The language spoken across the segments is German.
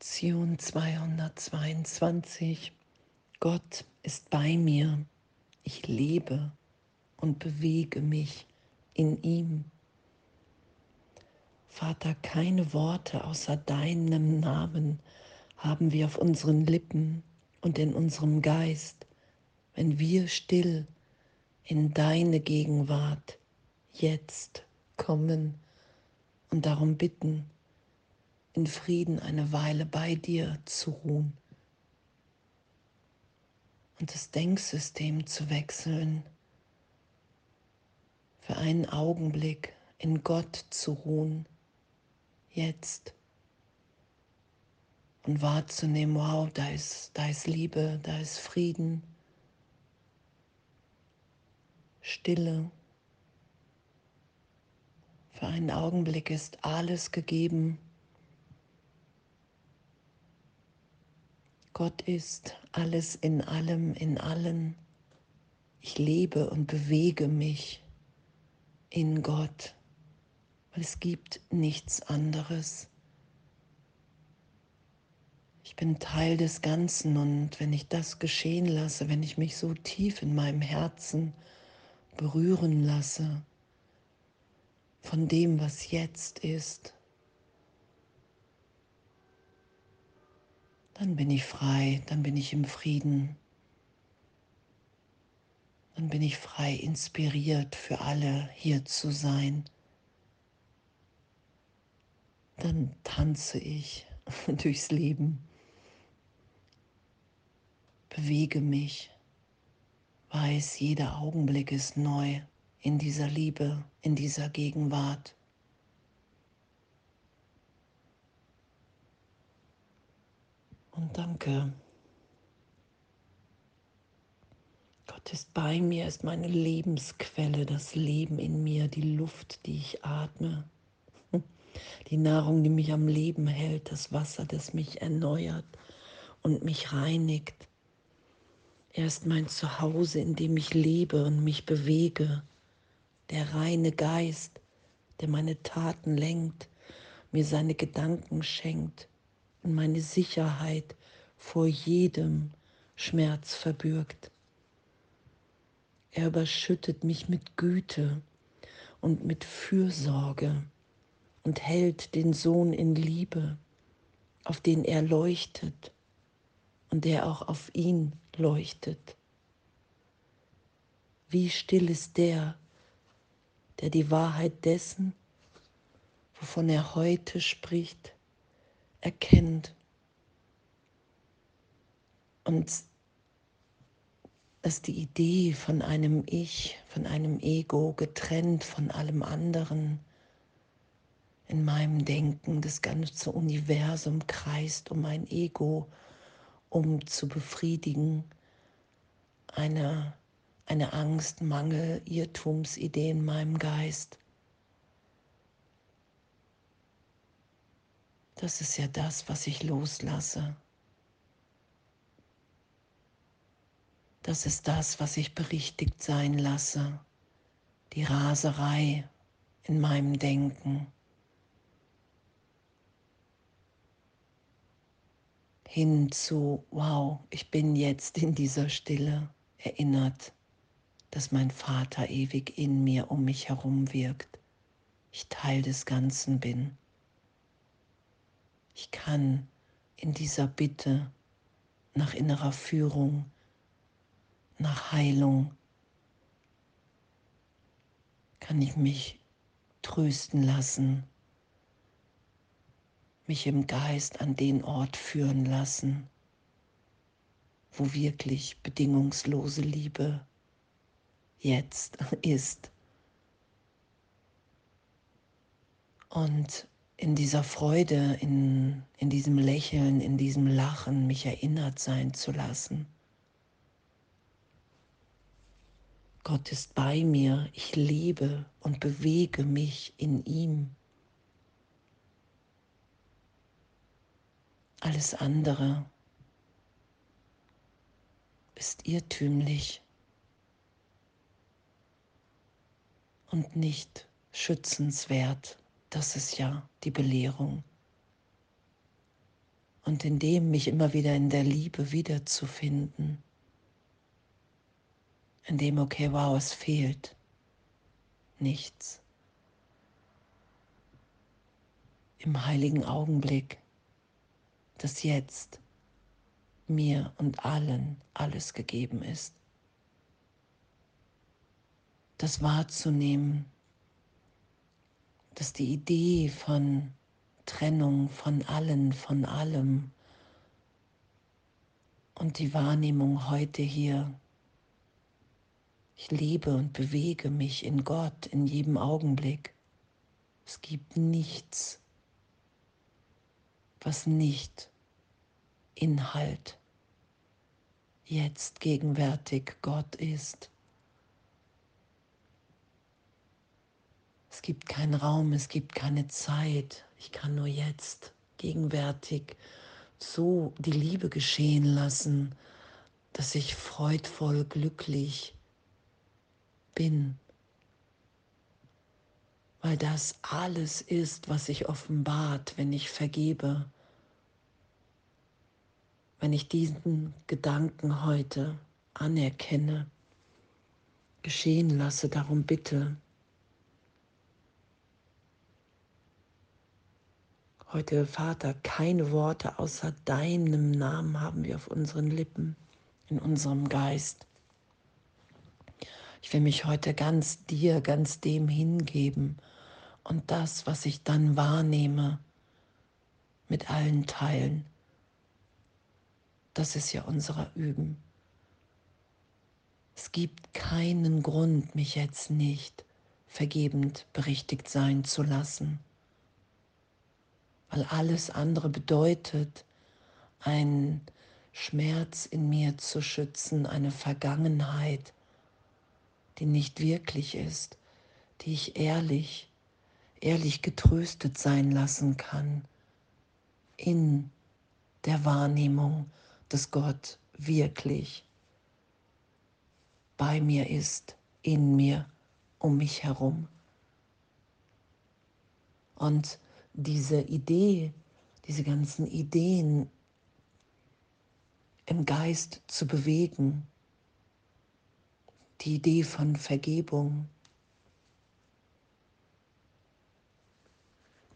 Lektion 222. Gott ist bei mir. Ich lebe und bewege mich in ihm. Vater, keine Worte außer deinem Namen haben wir auf unseren Lippen und in unserem Geist, wenn wir still in deine Gegenwart jetzt kommen und darum bitten, in Frieden eine Weile bei dir zu ruhen und das Denksystem zu wechseln, für einen Augenblick in Gott zu ruhen, jetzt und wahrzunehmen, wow, da ist, da ist Liebe, da ist Frieden, Stille. Für einen Augenblick ist alles gegeben. Gott ist alles in allem, in allen. Ich lebe und bewege mich in Gott, weil es gibt nichts anderes. Ich bin Teil des Ganzen und wenn ich das geschehen lasse, wenn ich mich so tief in meinem Herzen berühren lasse von dem, was jetzt ist, dann bin ich frei, dann bin ich im Frieden, dann bin ich frei inspiriert für alle hier zu sein. Dann tanze ich durchs Leben, bewege mich, weiß, jeder Augenblick ist neu in dieser Liebe, in dieser Gegenwart. Und danke. Gott ist bei mir, ist meine Lebensquelle, das Leben in mir, die Luft, die ich atme, die Nahrung, die mich am Leben hält, das Wasser, das mich erneuert und mich reinigt. Er ist mein Zuhause, in dem ich lebe und mich bewege, der reine Geist, der meine Taten lenkt, mir seine Gedanken schenkt und meine Sicherheit vor jedem Schmerz verbürgt. Er überschüttet mich mit Güte und mit Fürsorge und hält den Sohn in Liebe, auf den er leuchtet und der auch auf ihn leuchtet. Wie still ist der, der die Wahrheit dessen, wovon er heute spricht, erkennt und dass die Idee von einem Ich, von einem Ego getrennt von allem anderen in meinem Denken, das ganze Universum kreist um mein Ego, um zu befriedigen, eine, eine Angst, Mangel, Irrtumsidee in meinem Geist. Das ist ja das, was ich loslasse. Das ist das, was ich berichtigt sein lasse. Die Raserei in meinem Denken. Hin zu, wow, ich bin jetzt in dieser Stille erinnert, dass mein Vater ewig in mir um mich herum wirkt. Ich Teil des Ganzen bin. Ich kann in dieser Bitte nach innerer Führung, nach Heilung, kann ich mich trösten lassen, mich im Geist an den Ort führen lassen, wo wirklich bedingungslose Liebe jetzt ist. Und in dieser Freude, in, in diesem Lächeln, in diesem Lachen mich erinnert sein zu lassen. Gott ist bei mir, ich lebe und bewege mich in ihm. Alles andere ist irrtümlich und nicht schützenswert. Das ist ja die Belehrung. und in dem mich immer wieder in der Liebe wiederzufinden. In dem, okay, wow, es fehlt nichts. Im heiligen Augenblick, dass jetzt mir und allen alles gegeben ist. Das wahrzunehmen, dass die Idee von Trennung von allen, von allem und die Wahrnehmung heute hier, ich lebe und bewege mich in Gott in jedem Augenblick. Es gibt nichts, was nicht Inhalt jetzt gegenwärtig Gott ist. Es gibt keinen Raum, es gibt keine Zeit. Ich kann nur jetzt gegenwärtig so die Liebe geschehen lassen, dass ich freudvoll glücklich bin, weil das alles ist, was sich offenbart, wenn ich vergebe, wenn ich diesen Gedanken heute anerkenne, geschehen lasse, darum bitte. Heute, Vater, keine Worte außer deinem Namen haben wir auf unseren Lippen, in unserem Geist. Ich will mich heute ganz dir, ganz dem hingeben und das, was ich dann wahrnehme, mit allen teilen. Das ist ja unser Üben. Es gibt keinen Grund, mich jetzt nicht vergebend berichtigt sein zu lassen weil alles andere bedeutet, einen Schmerz in mir zu schützen, eine Vergangenheit, die nicht wirklich ist, die ich ehrlich, ehrlich getröstet sein lassen kann in der Wahrnehmung, dass Gott wirklich bei mir ist, in mir, um mich herum. Und diese Idee, diese ganzen Ideen im Geist zu bewegen, die Idee von Vergebung.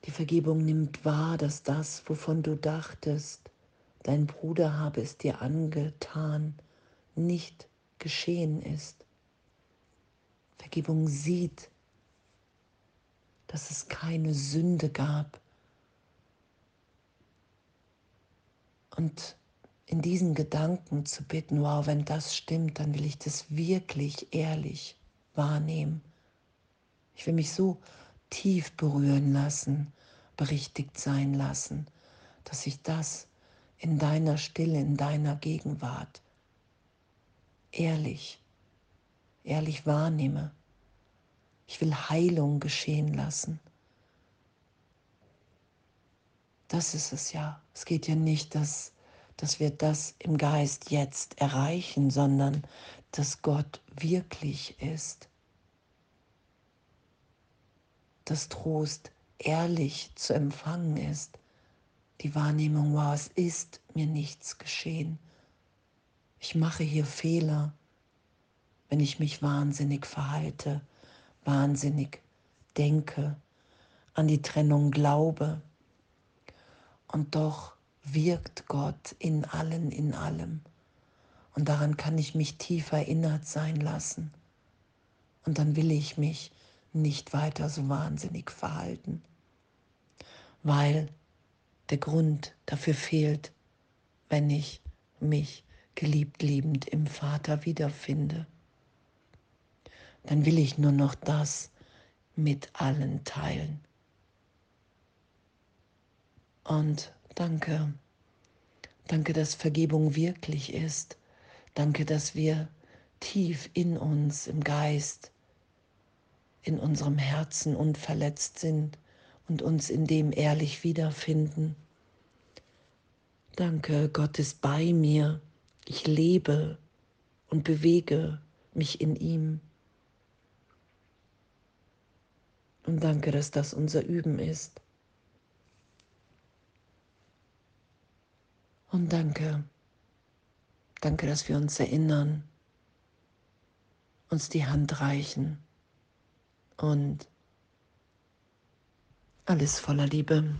Die Vergebung nimmt wahr, dass das, wovon du dachtest, dein Bruder habe es dir angetan, nicht geschehen ist. Vergebung sieht, dass es keine Sünde gab. Und in diesen Gedanken zu bitten, wow, wenn das stimmt, dann will ich das wirklich ehrlich wahrnehmen. Ich will mich so tief berühren lassen, berichtigt sein lassen, dass ich das in deiner Stille, in deiner Gegenwart ehrlich, ehrlich wahrnehme. Ich will Heilung geschehen lassen. Das ist es ja. Es geht ja nicht, dass, dass wir das im Geist jetzt erreichen, sondern dass Gott wirklich ist. Dass Trost ehrlich zu empfangen ist. Die Wahrnehmung, wow, es ist mir nichts geschehen. Ich mache hier Fehler, wenn ich mich wahnsinnig verhalte wahnsinnig denke, an die Trennung glaube. Und doch wirkt Gott in allen, in allem. Und daran kann ich mich tief erinnert sein lassen. Und dann will ich mich nicht weiter so wahnsinnig verhalten, weil der Grund dafür fehlt, wenn ich mich geliebt liebend im Vater wiederfinde dann will ich nur noch das mit allen teilen. Und danke, danke, dass Vergebung wirklich ist. Danke, dass wir tief in uns, im Geist, in unserem Herzen unverletzt sind und uns in dem ehrlich wiederfinden. Danke, Gott ist bei mir. Ich lebe und bewege mich in ihm. Und danke, dass das unser Üben ist. Und danke, danke, dass wir uns erinnern, uns die Hand reichen und alles voller Liebe.